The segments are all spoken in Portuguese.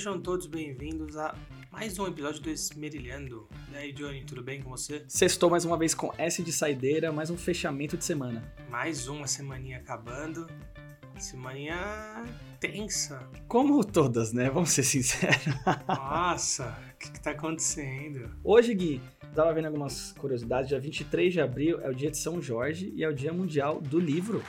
Sejam todos bem-vindos a mais um episódio do Esmerilhando. E aí, Johnny, tudo bem com você? Sextou mais uma vez com S de saideira, mais um fechamento de semana. Mais uma semaninha acabando. Semaninha tensa. Como todas, né? Vamos ser sinceros. Nossa, o que, que tá acontecendo? Hoje, Gui, tava vendo algumas curiosidades. Dia 23 de abril é o dia de São Jorge e é o dia mundial do livro.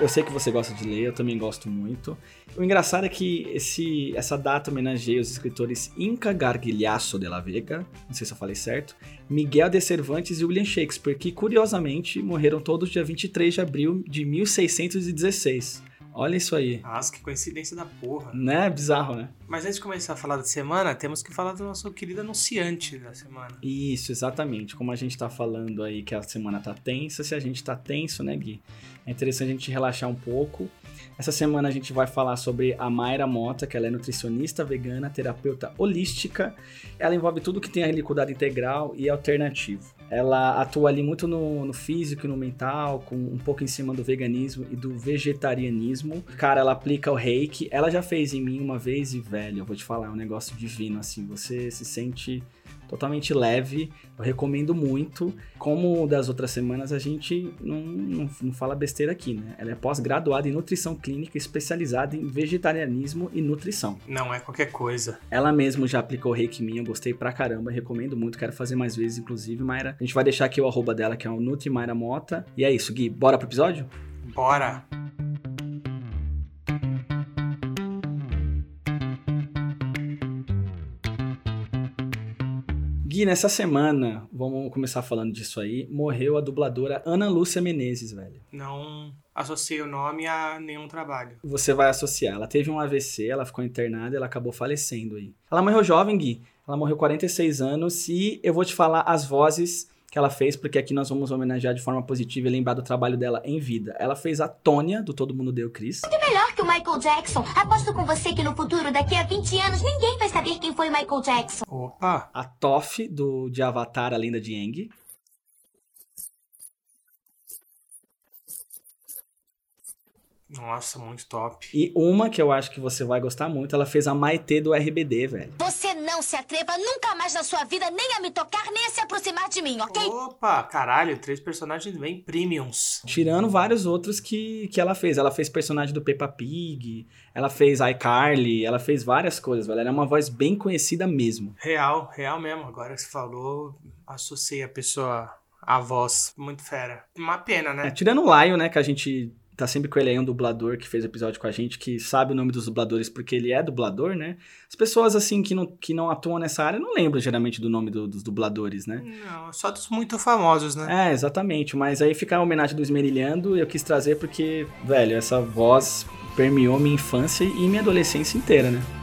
Eu sei que você gosta de ler, eu também gosto muito. O engraçado é que esse, essa data homenageia os escritores Inca Gargilhaço de la Vega, não sei se eu falei certo, Miguel de Cervantes e William Shakespeare, que curiosamente morreram todos dia 23 de abril de 1616. Olha isso aí. Nossa, que coincidência da porra. Né? Bizarro, né? Mas antes de começar a falar da semana, temos que falar do nosso querido anunciante da semana. Isso, exatamente. Como a gente tá falando aí que a semana tá tensa, se a gente tá tenso, né, Gui? É interessante a gente relaxar um pouco. Essa semana a gente vai falar sobre a Mayra Mota, que ela é nutricionista vegana, terapeuta holística. Ela envolve tudo que tem ali cuidado integral e alternativo. Ela atua ali muito no, no físico e no mental, com um pouco em cima do veganismo e do vegetarianismo. Cara, ela aplica o reiki. Ela já fez em mim uma vez e, velho, eu vou te falar, é um negócio divino, assim. Você se sente totalmente leve. Eu recomendo muito. Como das outras semanas, a gente não, não, não fala besteira aqui, né? Ela é pós-graduada em nutrição clínica, especializada em vegetarianismo e nutrição. Não é qualquer coisa. Ela mesmo já aplicou reiki mim, eu gostei pra caramba, recomendo muito, quero fazer mais vezes, inclusive, Mayra. A gente vai deixar aqui o arroba dela, que é o Nutri Mayra Mota. E é isso, Gui, bora pro episódio? Bora! Nessa semana, vamos começar falando disso aí, morreu a dubladora Ana Lúcia Menezes, velho. Não associei o nome a nenhum trabalho. Você vai associar. Ela teve um AVC, ela ficou internada e ela acabou falecendo aí. Ela morreu jovem, Gui. Ela morreu 46 anos e eu vou te falar as vozes que ela fez, porque aqui nós vamos homenagear de forma positiva e lembrar do trabalho dela em vida. Ela fez a Tônia, do Todo Mundo Deu Cris. Muito melhor que o Michael Jackson. Aposto com você que no futuro, daqui a 20 anos, ninguém vai saber quem foi o Michael Jackson. Opa! A Toph, do, de Avatar, a Lenda de Aang. Nossa, muito top. E uma que eu acho que você vai gostar muito, ela fez a Maitê do RBD, velho. Você não se atreva nunca mais na sua vida nem a me tocar, nem a se aproximar de mim, ok? Opa, caralho, três personagens bem premiums. Tirando vários outros que, que ela fez. Ela fez personagem do Peppa Pig, ela fez iCarly, ela fez várias coisas, velho. Ela é uma voz bem conhecida mesmo. Real, real mesmo. Agora que você falou, associei a pessoa à voz. Muito fera. Uma pena, né? É, tirando o Lion, né, que a gente tá sempre com ele aí, um dublador que fez episódio com a gente, que sabe o nome dos dubladores porque ele é dublador, né? As pessoas, assim, que não, que não atuam nessa área não lembram geralmente do nome do, dos dubladores, né? Não, só dos muito famosos, né? É, exatamente. Mas aí fica a homenagem do Esmerilhando eu quis trazer porque, velho, essa voz permeou minha infância e minha adolescência inteira, né?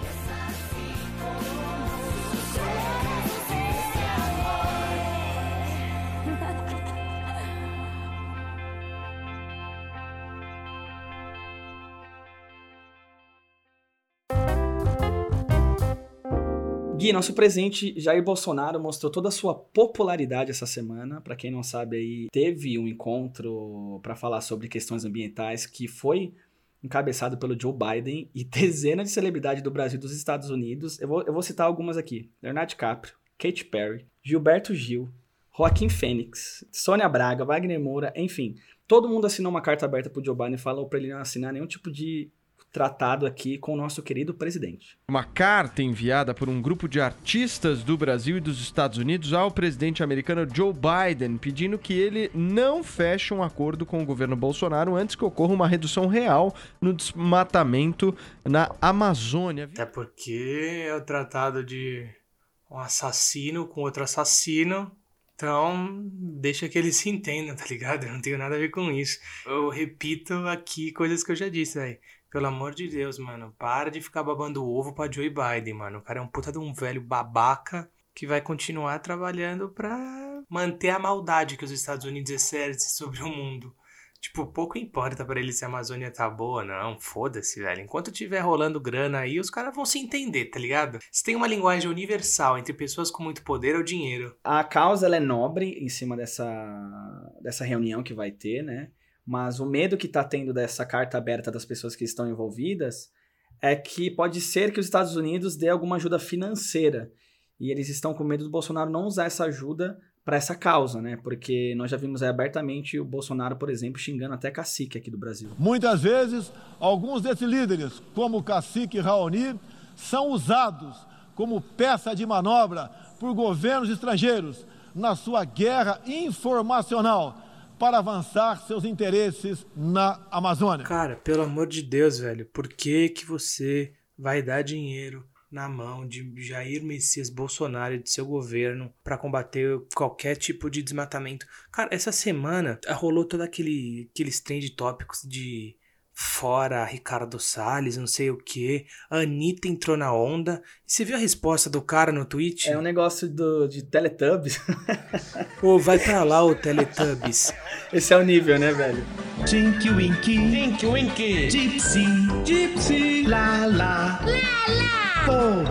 Gui, nosso presidente Jair Bolsonaro mostrou toda a sua popularidade essa semana. Para quem não sabe aí, teve um encontro para falar sobre questões ambientais que foi encabeçado pelo Joe Biden e dezenas de celebridades do Brasil e dos Estados Unidos. Eu vou, eu vou citar algumas aqui: Leonardo DiCaprio, Katy Perry, Gilberto Gil, Joaquim Fênix, Sônia Braga, Wagner Moura, enfim. Todo mundo assinou uma carta aberta pro Joe Biden e falou para ele não assinar nenhum tipo de tratado aqui com o nosso querido presidente. Uma carta enviada por um grupo de artistas do Brasil e dos Estados Unidos ao presidente americano Joe Biden, pedindo que ele não feche um acordo com o governo Bolsonaro antes que ocorra uma redução real no desmatamento na Amazônia. Até porque é o tratado de um assassino com outro assassino. Então, deixa que eles se entendam, tá ligado? Eu não tenho nada a ver com isso. Eu repito aqui coisas que eu já disse, velho. Pelo amor de Deus, mano. Para de ficar babando o ovo pra Joe Biden, mano. O cara é um puta de um velho babaca que vai continuar trabalhando pra manter a maldade que os Estados Unidos exercem sobre o mundo. Tipo, pouco importa para ele se a Amazônia tá boa, não. Foda-se, velho. Enquanto tiver rolando grana aí, os caras vão se entender, tá ligado? Se tem uma linguagem universal entre pessoas com muito poder, é o dinheiro. A causa ela é nobre em cima dessa, dessa reunião que vai ter, né? Mas o medo que está tendo dessa carta aberta das pessoas que estão envolvidas é que pode ser que os Estados Unidos dê alguma ajuda financeira. E eles estão com medo do Bolsonaro não usar essa ajuda para essa causa, né? Porque nós já vimos abertamente o Bolsonaro, por exemplo, xingando até cacique aqui do Brasil. Muitas vezes, alguns desses líderes, como o cacique Raoni, são usados como peça de manobra por governos estrangeiros na sua guerra informacional para avançar seus interesses na Amazônia. Cara, pelo amor de Deus, velho, por que que você vai dar dinheiro na mão de Jair Messias Bolsonaro e de seu governo para combater qualquer tipo de desmatamento? Cara, essa semana rolou todo aquele aqueles trend tópicos de fora Ricardo Salles, não sei o que. A Anitta entrou na onda. E você viu a resposta do cara no tweet? É um negócio do, de Teletubbies. Pô, vai pra lá o Teletubbies. Esse é o nível, né, velho? Tinky Winky, Tinky Winky, Gypsy, Gypsy, La La, La La, oh.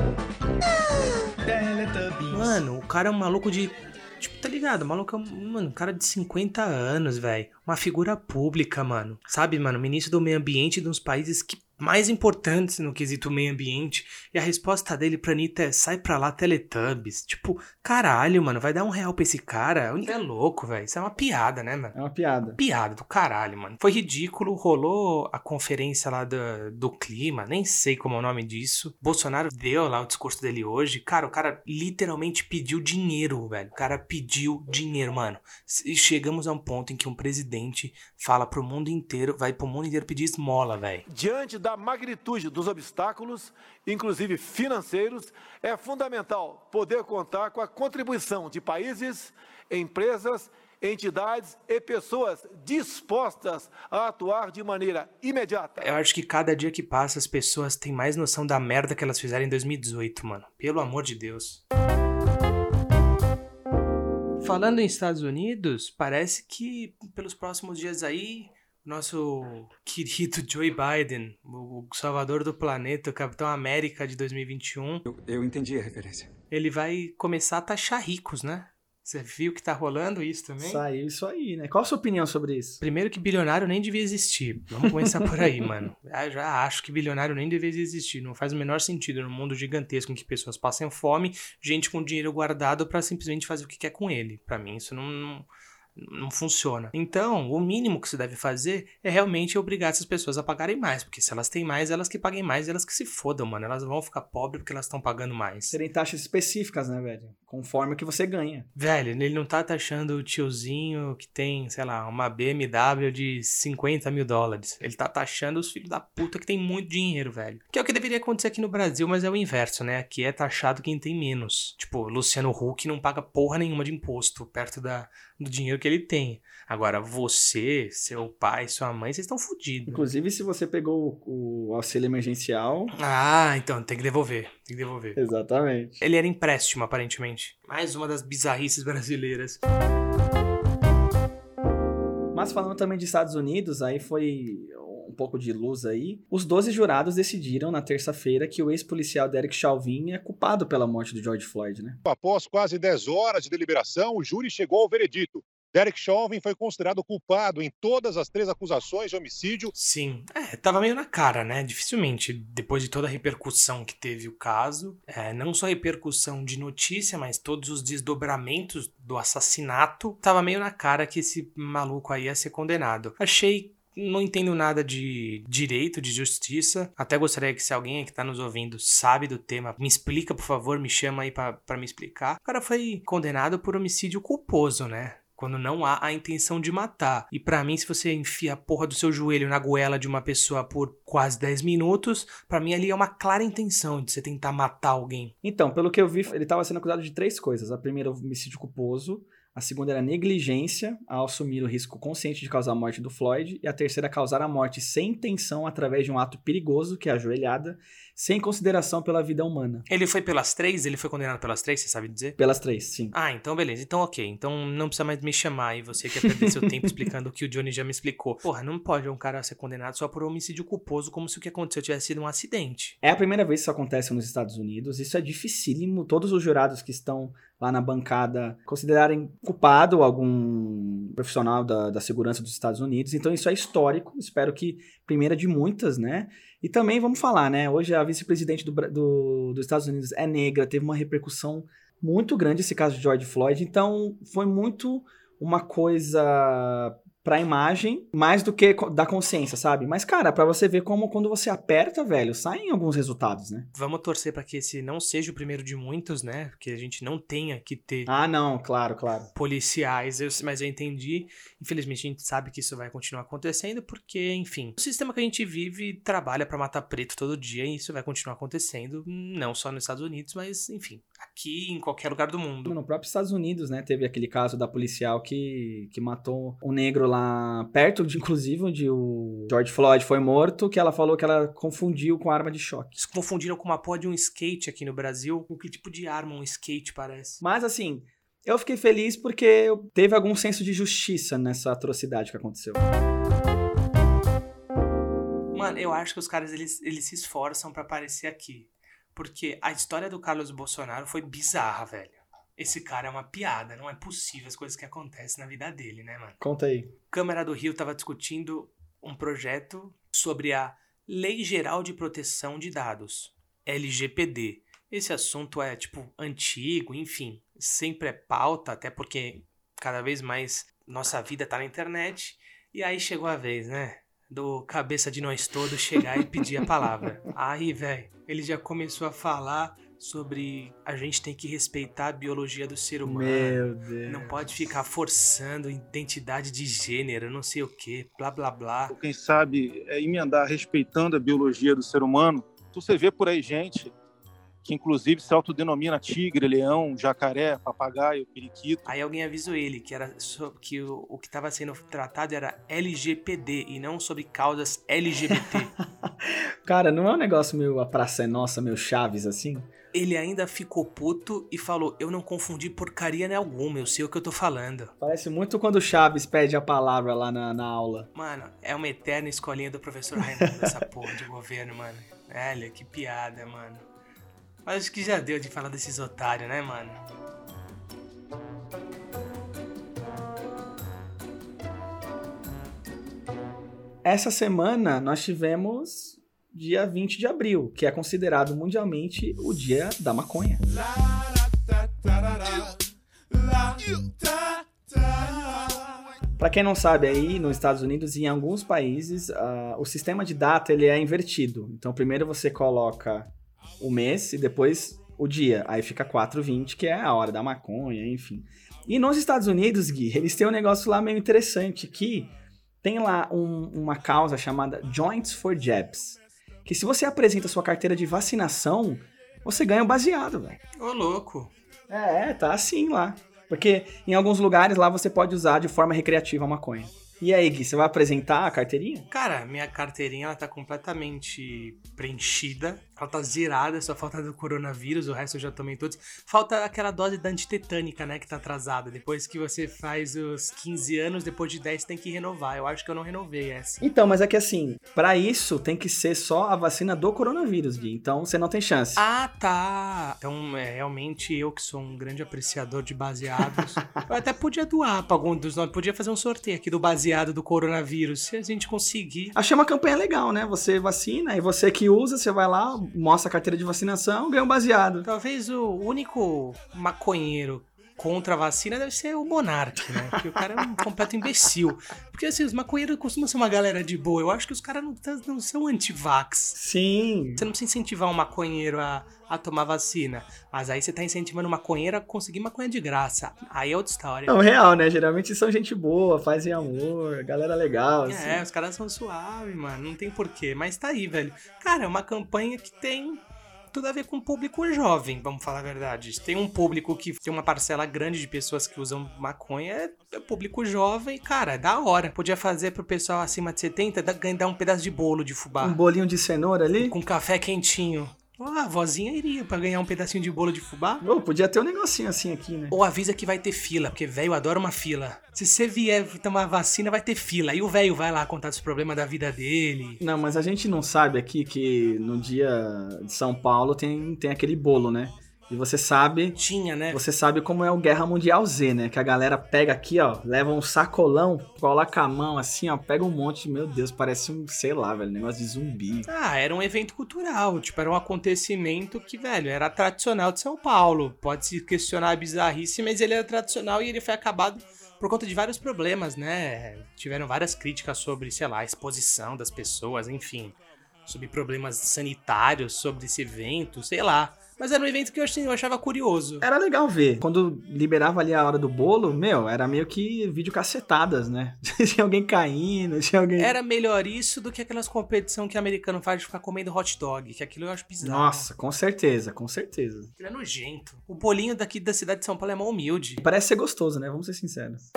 Teletubbies. Mano, o cara é um maluco de Tipo, tá ligado? O maluco é um, mano, um cara de 50 anos, velho. Uma figura pública, mano. Sabe, mano? Ministro do meio ambiente de uns países que mais importantes no quesito meio ambiente. E a resposta dele pra Anitta é: sai pra lá, Teletubbies. Tipo, caralho, mano, vai dar um real pra esse cara? O é louco, velho. Isso é uma piada, né, mano? É uma piada. Piada do caralho, mano. Foi ridículo. Rolou a conferência lá do, do clima, nem sei como é o nome disso. Bolsonaro deu lá o discurso dele hoje. Cara, o cara literalmente pediu dinheiro, velho. O cara pediu dinheiro, mano. E chegamos a um ponto em que um presidente fala pro mundo inteiro, vai pro mundo inteiro pedir esmola, velho. Diante da magnitude dos obstáculos, inclusive financeiros, é fundamental poder contar com a contribuição de países, empresas, entidades e pessoas dispostas a atuar de maneira imediata. Eu acho que cada dia que passa as pessoas têm mais noção da merda que elas fizeram em 2018, mano. Pelo amor de Deus. Falando em Estados Unidos, parece que pelos próximos dias aí nosso querido Joe Biden, o salvador do planeta, o Capitão América de 2021. Eu, eu entendi a referência. Ele vai começar a taxar ricos, né? Você viu que tá rolando isso também? Saiu isso aí, né? Qual a sua opinião sobre isso? Primeiro que bilionário nem devia existir. Vamos começar por aí, mano. Eu já acho que bilionário nem deveria existir. Não faz o menor sentido num mundo gigantesco em que pessoas passam fome, gente com dinheiro guardado para simplesmente fazer o que quer com ele. Para mim, isso não, não não funciona. Então, o mínimo que se deve fazer é realmente obrigar essas pessoas a pagarem mais, porque se elas têm mais, elas que paguem mais, elas que se fodam, mano. Elas vão ficar pobres porque elas estão pagando mais. Serem taxas específicas, né, velho? Conforme o que você ganha. Velho, ele não tá taxando o tiozinho que tem, sei lá, uma BMW de 50 mil dólares. Ele tá taxando os filhos da puta que tem muito dinheiro, velho. Que é o que deveria acontecer aqui no Brasil, mas é o inverso, né? Aqui é taxado quem tem menos. Tipo, Luciano Huck não paga porra nenhuma de imposto perto da, do dinheiro que ele tem. Agora, você, seu pai, sua mãe, vocês estão fodidos. Inclusive, se você pegou o, o auxílio emergencial. Ah, então tem que devolver. Tem que devolver. Exatamente. Ele era empréstimo, aparentemente. Mais uma das bizarrices brasileiras. Mas falando também de Estados Unidos, aí foi um pouco de luz aí. Os 12 jurados decidiram na terça-feira que o ex-policial Derek Chauvin é culpado pela morte do George Floyd, né? Após quase 10 horas de deliberação, o júri chegou ao veredito. Derek Chauvin foi considerado culpado em todas as três acusações de homicídio. Sim, é, tava meio na cara, né? Dificilmente, depois de toda a repercussão que teve o caso, é, não só a repercussão de notícia, mas todos os desdobramentos do assassinato, tava meio na cara que esse maluco aí ia ser condenado. Achei não entendo nada de direito, de justiça. Até gostaria que se alguém que está nos ouvindo sabe do tema, me explica, por favor, me chama aí para me explicar. O cara foi condenado por homicídio culposo, né? Quando não há a intenção de matar. E para mim, se você enfia a porra do seu joelho na goela de uma pessoa por quase 10 minutos, para mim ali é uma clara intenção de você tentar matar alguém. Então, pelo que eu vi, ele estava sendo acusado de três coisas. A primeira, homicídio culposo. A segunda era negligência ao assumir o risco consciente de causar a morte do Floyd. E a terceira, causar a morte sem intenção através de um ato perigoso, que é a joelhada, sem consideração pela vida humana. Ele foi pelas três? Ele foi condenado pelas três, você sabe dizer? Pelas três, sim. Ah, então beleza. Então ok. Então não precisa mais me chamar e você quer perder seu tempo explicando o que o Johnny já me explicou. Porra, não pode um cara ser condenado só por homicídio culposo como se o que aconteceu tivesse sido um acidente. É a primeira vez que isso acontece nos Estados Unidos. Isso é dificílimo. Todos os jurados que estão lá na bancada considerarem culpado algum profissional da, da segurança dos Estados Unidos. Então isso é histórico. Espero que primeira de muitas, né? E também vamos falar, né? Hoje a vice-presidente do, do- dos Estados Unidos é negra, teve uma repercussão muito grande esse caso de George Floyd. Então foi muito uma coisa pra imagem, mais do que da consciência, sabe? Mas, cara, pra você ver como quando você aperta, velho, saem alguns resultados, né? Vamos torcer pra que esse não seja o primeiro de muitos, né? Que a gente não tenha que ter Ah, não, claro, claro. policiais, eu- mas eu entendi. Infelizmente a gente sabe que isso vai continuar acontecendo porque, enfim, o sistema que a gente vive trabalha pra matar preto todo dia e isso vai continuar acontecendo, não só nos Estados Unidos, mas, enfim, aqui em qualquer lugar do mundo. No próprio Estados Unidos, né, teve aquele caso da policial que, que matou um negro lá perto, de, inclusive, onde o George Floyd foi morto, que ela falou que ela confundiu com arma de choque. Eles confundiram com uma porra de um skate aqui no Brasil. Com que tipo de arma um skate parece? Mas, assim, eu fiquei feliz porque teve algum senso de justiça nessa atrocidade que aconteceu. Mano, eu acho que os caras eles, eles se esforçam pra aparecer aqui. Porque a história do Carlos Bolsonaro foi bizarra, velho. Esse cara é uma piada, não é possível as coisas que acontecem na vida dele, né, mano? Conta aí. Câmara do Rio estava discutindo um projeto sobre a Lei Geral de Proteção de Dados, LGPD. Esse assunto é, tipo, antigo, enfim, sempre é pauta, até porque cada vez mais nossa vida tá na internet. E aí chegou a vez, né? Do cabeça de nós todos chegar e pedir a palavra. Aí, velho, ele já começou a falar sobre a gente tem que respeitar a biologia do ser humano. Meu Deus. Não pode ficar forçando identidade de gênero, não sei o que, blá blá blá. quem sabe, é emendar respeitando a biologia do ser humano. Então, Você vê por aí gente que, inclusive, se autodenomina tigre, leão, jacaré, papagaio, periquito. Aí alguém avisou ele que era que o, o que estava sendo tratado era LGPD e não sobre causas LGBT. Cara, não é um negócio meio a praça é nossa, meio chaves assim? ele ainda ficou puto e falou: Eu não confundi porcaria nenhuma, eu sei o que eu tô falando. Parece muito quando o Chaves pede a palavra lá na, na aula. Mano, é uma eterna escolinha do professor Raimundo essa porra de governo, mano. Olha, que piada, mano. Mas acho que já deu de falar desses otários, né, mano? Essa semana nós tivemos dia 20 de abril, que é considerado mundialmente o dia da maconha. Para quem não sabe, aí nos Estados Unidos e em alguns países, ah, o sistema de data ele é invertido. Então, primeiro você coloca o mês e depois o dia. Aí fica 4,20, que é a hora da maconha, enfim. E nos Estados Unidos, Gui, eles têm um negócio lá meio interessante que tem lá um- uma causa chamada Joints for Jabs. Que se você apresenta sua carteira de vacinação, você ganha um baseado, velho. Ô, louco. É, tá assim lá. Porque em alguns lugares lá você pode usar de forma recreativa a maconha. E aí, Gui, você vai apresentar a carteirinha? Cara, minha carteirinha ela tá completamente preenchida. Ela tá zerada, só falta do coronavírus, o resto eu já tomei todos. Falta aquela dose da antitetânica, né, que tá atrasada. Depois que você faz os 15 anos, depois de 10 tem que renovar. Eu acho que eu não renovei essa. Então, mas é que assim, pra isso tem que ser só a vacina do coronavírus, Gui. Então você não tem chance. Ah, tá. Então, é, realmente eu que sou um grande apreciador de baseados. eu até podia doar pra algum dos nós. Podia fazer um sorteio aqui do baseado do coronavírus. Se a gente conseguir. Achei uma campanha legal, né? Você vacina e você que usa, você vai lá, mostra a carteira de vacinação, ganha um baseado. Talvez o único maconheiro contra a vacina deve ser o Monark, né? Porque o cara é um completo imbecil. Porque assim, os maconheiros costumam ser uma galera de boa. Eu acho que os caras não, não são anti-vax. Sim. Você não precisa incentivar um maconheiro a, a tomar vacina. Mas aí você tá incentivando o maconheiro a conseguir maconha de graça. Aí é outra história. Não, real, né? Geralmente são gente boa, fazem amor, galera legal, assim. É, os caras são suaves, mano. Não tem porquê. Mas tá aí, velho. Cara, é uma campanha que tem tudo a ver com o público jovem, vamos falar a verdade. Tem um público que tem uma parcela grande de pessoas que usam maconha, é é público jovem, cara, é da hora. Podia fazer pro pessoal acima de 70 dar, dar um pedaço de bolo de fubá. Um bolinho de cenoura ali? Com café quentinho. Ah, a vozinha iria pra ganhar um pedacinho de bolo de fubá. Ô, podia ter um negocinho assim aqui, né? Ou avisa que vai ter fila, porque velho adora uma fila. Se você vier tomar vacina, vai ter fila. E o velho vai lá contar os problemas da vida dele. Não, mas a gente não sabe aqui que no dia de São Paulo tem, tem aquele bolo, né? E você sabe. Tinha, né? Você sabe como é o Guerra Mundial Z, né? Que a galera pega aqui, ó, leva um sacolão, coloca a mão assim, ó, pega um monte, meu Deus, parece um, sei lá, velho, negócio de zumbi. Ah, era um evento cultural, tipo, era um acontecimento que, velho, era tradicional de São Paulo. Pode se questionar a bizarrice, mas ele era tradicional e ele foi acabado por conta de vários problemas, né? Tiveram várias críticas sobre, sei lá, a exposição das pessoas, enfim, sobre problemas sanitários, sobre esse evento, sei lá. Mas era um evento que eu, achava curioso. Era legal ver. Quando liberava ali a hora do bolo, meu, era meio que vídeo cacetadas, né? tinha alguém caindo, tinha alguém. Era melhor isso do que aquelas competição que o americano faz de ficar comendo hot dog, que aquilo eu acho bizarro. Nossa, com certeza, com certeza. Aquilo é nojento. O bolinho daqui da cidade de São Paulo é mó humilde. Parece ser gostoso, né? Vamos ser sinceros.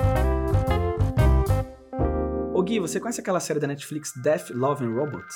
Ô Gui, você conhece aquela série da Netflix Death, Love and Robots?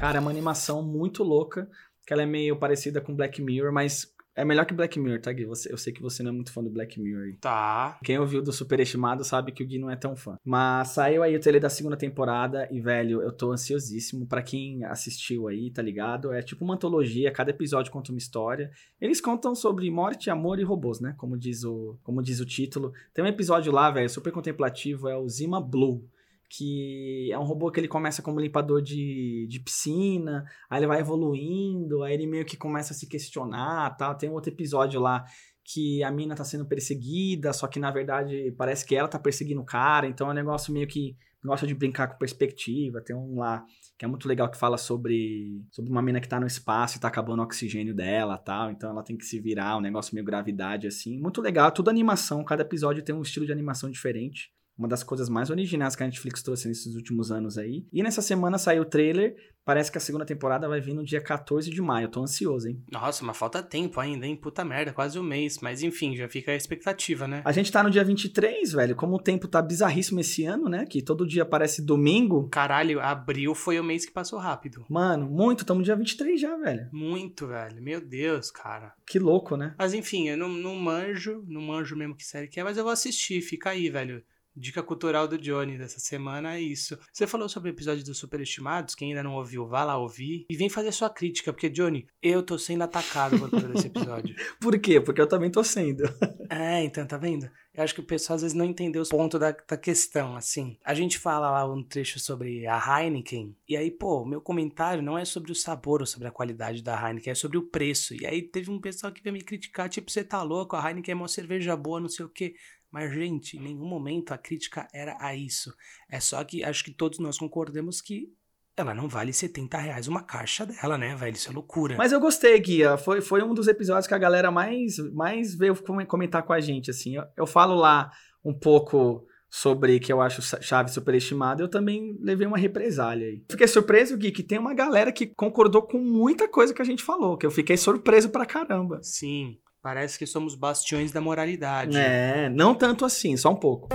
Cara, é uma animação muito louca, que ela é meio parecida com Black Mirror, mas é melhor que Black Mirror, tá, Gui? Você, eu sei que você não é muito fã do Black Mirror. Tá. Quem ouviu do Superestimado sabe que o Gui não é tão fã. Mas saiu aí o trailer da segunda temporada e, velho, eu tô ansiosíssimo. Pra quem assistiu aí, tá ligado? É tipo uma antologia, cada episódio conta uma história. Eles contam sobre morte, amor e robôs, né? Como diz o, como diz o título. Tem um episódio lá, velho, super contemplativo, é o Zima Blue que é um robô que ele começa como limpador de, de piscina, aí ele vai evoluindo, aí ele meio que começa a se questionar, tal. Tem um outro episódio lá que a mina tá sendo perseguida, só que na verdade parece que ela tá perseguindo o cara, então é um negócio meio que gosta de brincar com perspectiva. Tem um lá que é muito legal que fala sobre, sobre uma mina que tá no espaço e tá acabando o oxigênio dela, tal, então ela tem que se virar, um negócio meio gravidade assim. Muito legal, tudo animação, cada episódio tem um estilo de animação diferente uma das coisas mais originais que a Netflix trouxe nesses últimos anos aí. E nessa semana saiu o trailer, parece que a segunda temporada vai vir no dia 14 de maio, tô ansioso, hein? Nossa, mas falta tempo ainda, hein? Puta merda, quase um mês. Mas enfim, já fica a expectativa, né? A gente tá no dia 23, velho, como o tempo tá bizarríssimo esse ano, né? Que todo dia parece domingo. Caralho, abril foi o mês que passou rápido. Mano, muito, tamo no dia 23 já, velho. Muito, velho. Meu Deus, cara. Que louco, né? Mas enfim, eu não, não manjo, não manjo mesmo que série que é, mas eu vou assistir, fica aí, velho. Dica cultural do Johnny dessa semana é isso. Você falou sobre o episódio dos Superestimados, quem ainda não ouviu, vá lá ouvir e vem fazer sua crítica, porque, Johnny, eu tô sendo atacado por causa desse episódio. por quê? Porque eu também tô sendo. é, então, tá vendo? Eu acho que o pessoal às vezes não entendeu o ponto da, da questão, assim. A gente fala lá um trecho sobre a Heineken, e aí, pô, meu comentário não é sobre o sabor ou sobre a qualidade da Heineken, é sobre o preço. E aí teve um pessoal que veio me criticar, tipo, você tá louco, a Heineken é uma cerveja boa, não sei o quê. Mas, gente, em nenhum momento a crítica era a isso. É só que acho que todos nós concordamos que ela não vale 70 reais uma caixa dela, né, velho? Isso é loucura. Mas eu gostei, Guia. Foi, foi um dos episódios que a galera mais, mais veio comentar com a gente, assim. Eu, eu falo lá um pouco sobre que eu acho chave superestimada, eu também levei uma represália aí. Fiquei surpreso, Gui, que tem uma galera que concordou com muita coisa que a gente falou, que eu fiquei surpreso pra caramba. Sim. Parece que somos bastiões da moralidade. É, não tanto assim, só um pouco.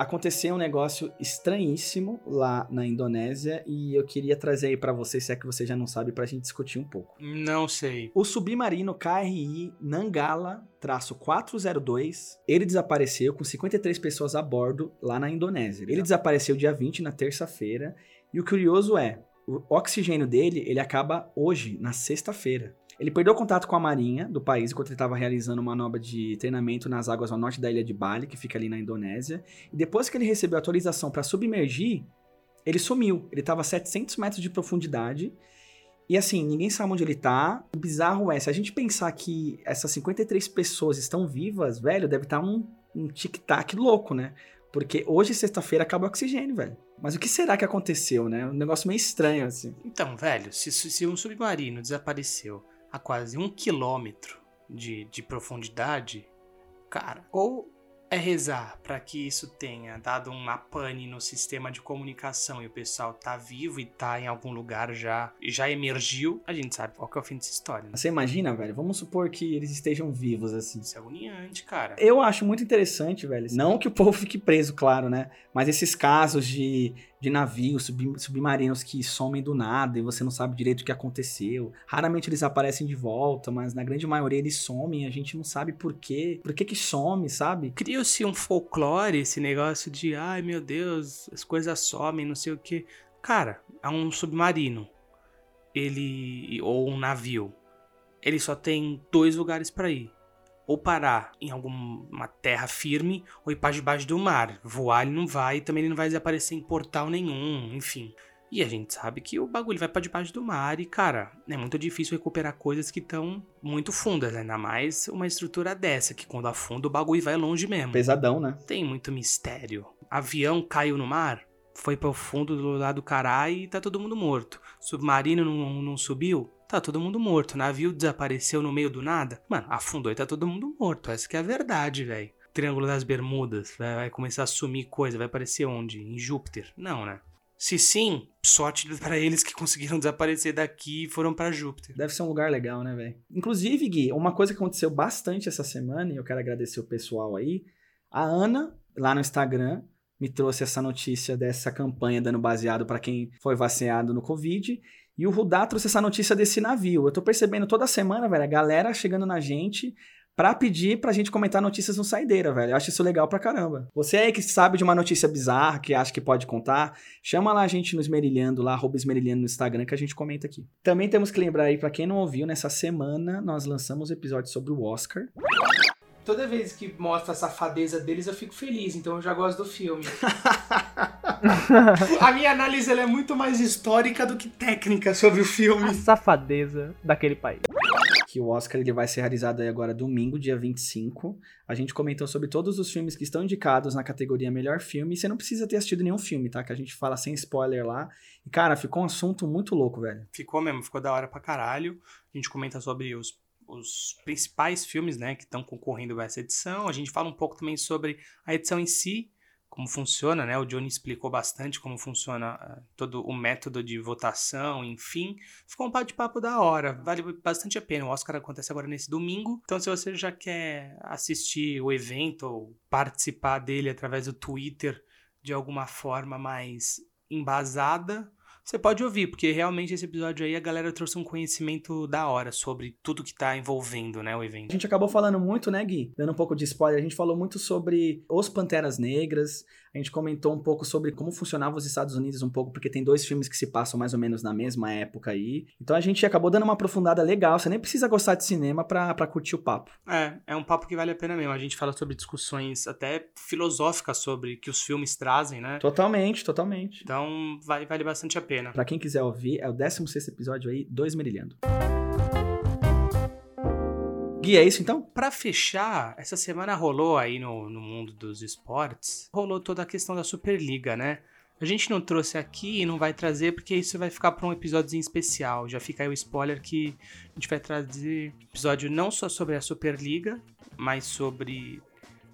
Aconteceu um negócio estranhíssimo lá na Indonésia e eu queria trazer aí para você, se é que você já não sabe, pra gente discutir um pouco. Não sei. O submarino KRI Nangala-402, ele desapareceu com 53 pessoas a bordo lá na Indonésia. Ele desapareceu dia 20, na terça-feira, e o curioso é, o oxigênio dele, ele acaba hoje, na sexta-feira. Ele perdeu contato com a marinha do país enquanto ele estava realizando uma manobra de treinamento nas águas ao norte da ilha de Bali, que fica ali na Indonésia. E depois que ele recebeu autorização para submergir, ele sumiu. Ele estava a 700 metros de profundidade. E assim, ninguém sabe onde ele tá. O bizarro é, se a gente pensar que essas 53 pessoas estão vivas, velho, deve estar tá um um tic-tac louco, né? Porque hoje, sexta-feira, acaba o oxigênio, velho. Mas o que será que aconteceu, né? Um negócio meio estranho, assim. Então, velho, se, se um submarino desapareceu a quase um quilômetro de, de profundidade, cara, ou é rezar para que isso tenha dado uma pane no sistema de comunicação e o pessoal tá vivo e tá em algum lugar já já emergiu, a gente sabe qual que é o fim dessa história. Né? Você imagina, velho? Vamos supor que eles estejam vivos, assim. Isso é agoniante, cara. Eu acho muito interessante, velho. Não que o povo fique preso, claro, né? Mas esses casos de, de navios sub, submarinos que somem do nada e você não sabe direito o que aconteceu. Raramente eles aparecem de volta, mas na grande maioria eles somem, a gente não sabe por quê. Por que que some, sabe? Criou-se um folclore, esse negócio de, ai meu Deus, as coisas somem, não sei o quê. Cara, é um submarino. Ele. ou um navio. Ele só tem dois lugares para ir ou parar em alguma terra firme ou ir para debaixo do mar. Voar ele não vai e também ele não vai desaparecer em portal nenhum, enfim. E a gente sabe que o bagulho vai para debaixo do mar e, cara, é muito difícil recuperar coisas que estão muito fundas, ainda mais uma estrutura dessa, que quando afunda o bagulho vai longe mesmo. Pesadão, né? Tem muito mistério. Avião caiu no mar, foi pro fundo do lado do caralho e tá todo mundo morto. Submarino não, não subiu, tá todo mundo morto. O navio desapareceu no meio do nada. Mano, afundou e tá todo mundo morto. Essa que é a verdade, velho. Triângulo das Bermudas vai, começar a sumir coisa. Vai aparecer onde? Em Júpiter? Não, né? Se sim, sorte para eles que conseguiram desaparecer daqui e foram para Júpiter. Deve ser um lugar legal, né, velho? Inclusive, Gui, uma coisa que aconteceu bastante essa semana, e eu quero agradecer o pessoal aí. A Ana, lá no Instagram, me trouxe essa notícia dessa campanha dando baseado para quem foi vacinado no Covid. E o Rudá trouxe essa notícia desse navio. Eu tô percebendo toda semana, velho, a galera chegando na gente pra pedir pra gente comentar notícias no Saideira, velho. Eu acho isso legal pra caramba. Você aí que sabe de uma notícia bizarra, que acha que pode contar, chama lá a gente no Esmerilhando, lá, arroba Esmerilhando no Instagram, que a gente comenta aqui. Também temos que lembrar aí, pra quem não ouviu, nessa semana nós lançamos o episódio sobre o Oscar. Toda vez que mostra a safadeza deles, eu fico feliz, então eu já gosto do filme. a minha análise é muito mais histórica do que técnica sobre o filme. A safadeza daquele país. Que o Oscar ele vai ser realizado aí agora domingo, dia 25. A gente comentou sobre todos os filmes que estão indicados na categoria Melhor Filme. E você não precisa ter assistido nenhum filme, tá? Que a gente fala sem spoiler lá. E, cara, ficou um assunto muito louco, velho. Ficou mesmo, ficou da hora pra caralho. A gente comenta sobre os os principais filmes né, que estão concorrendo a essa edição. A gente fala um pouco também sobre a edição em si, como funciona, né? O Johnny explicou bastante como funciona uh, todo o método de votação, enfim. Ficou um bate-papo da hora, vale bastante a pena. O Oscar acontece agora nesse domingo, então se você já quer assistir o evento ou participar dele através do Twitter de alguma forma mais embasada, você pode ouvir, porque realmente esse episódio aí a galera trouxe um conhecimento da hora sobre tudo que tá envolvendo, né, o evento. A gente acabou falando muito, né, Gui? Dando um pouco de spoiler, a gente falou muito sobre os Panteras Negras, a gente comentou um pouco sobre como funcionava os Estados Unidos um pouco, porque tem dois filmes que se passam mais ou menos na mesma época aí. Então a gente acabou dando uma aprofundada legal, você nem precisa gostar de cinema pra, pra curtir o papo. É, é um papo que vale a pena mesmo. A gente fala sobre discussões até filosóficas sobre que os filmes trazem, né? Totalmente, totalmente. Então vale, vale bastante a pena. Pra quem quiser ouvir, é o 16 episódio aí, Dois Merilhando. Gui, é isso então? Para fechar, essa semana rolou aí no, no mundo dos esportes, rolou toda a questão da Superliga, né? A gente não trouxe aqui e não vai trazer porque isso vai ficar para um episódio especial. Já fica aí o spoiler que a gente vai trazer episódio não só sobre a Superliga, mas sobre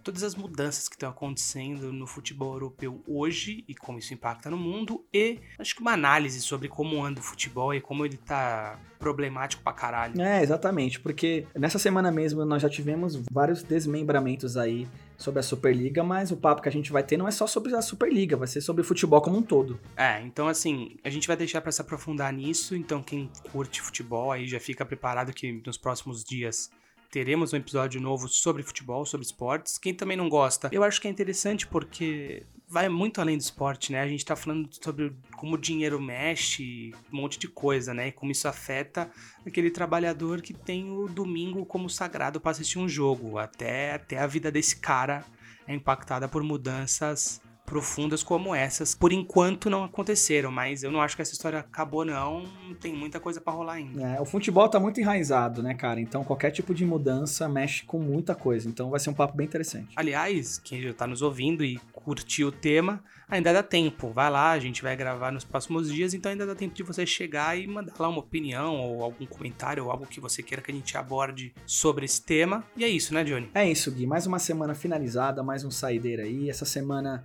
todas as mudanças que estão acontecendo no futebol europeu hoje e como isso impacta no mundo e acho que uma análise sobre como anda o futebol e como ele tá problemático pra caralho. É, exatamente, porque nessa semana mesmo nós já tivemos vários desmembramentos aí sobre a Superliga, mas o papo que a gente vai ter não é só sobre a Superliga, vai ser sobre o futebol como um todo. É, então assim, a gente vai deixar para se aprofundar nisso, então quem curte futebol aí já fica preparado que nos próximos dias teremos um episódio novo sobre futebol, sobre esportes. Quem também não gosta, eu acho que é interessante porque vai muito além do esporte, né? A gente tá falando sobre como o dinheiro mexe, um monte de coisa, né? E como isso afeta aquele trabalhador que tem o domingo como sagrado para assistir um jogo. Até, até a vida desse cara é impactada por mudanças profundas como essas. Por enquanto não aconteceram, mas eu não acho que essa história acabou não, tem muita coisa para rolar ainda. É, o futebol tá muito enraizado, né, cara? Então qualquer tipo de mudança mexe com muita coisa. Então vai ser um papo bem interessante. Aliás, quem já tá nos ouvindo e curtiu o tema, ainda dá tempo. Vai lá, a gente vai gravar nos próximos dias, então ainda dá tempo de você chegar e mandar lá uma opinião ou algum comentário ou algo que você queira que a gente aborde sobre esse tema. E é isso, né, Johnny? É isso, Gui. Mais uma semana finalizada, mais um saideira aí. Essa semana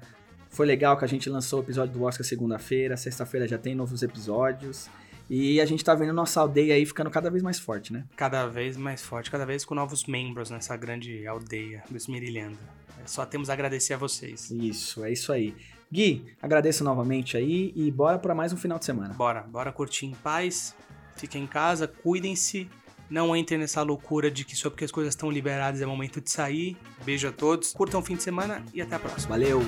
foi legal que a gente lançou o episódio do Oscar segunda-feira, sexta-feira já tem novos episódios. E a gente tá vendo nossa aldeia aí ficando cada vez mais forte, né? Cada vez mais forte, cada vez com novos membros nessa grande aldeia do Esmerilhando. Só temos a agradecer a vocês. Isso, é isso aí. Gui, agradeço novamente aí e bora para mais um final de semana. Bora, bora curtir em paz. Fiquem em casa, cuidem-se. Não entrem nessa loucura de que só porque as coisas estão liberadas é momento de sair. Beijo a todos, curtam o fim de semana e até a próxima. Valeu!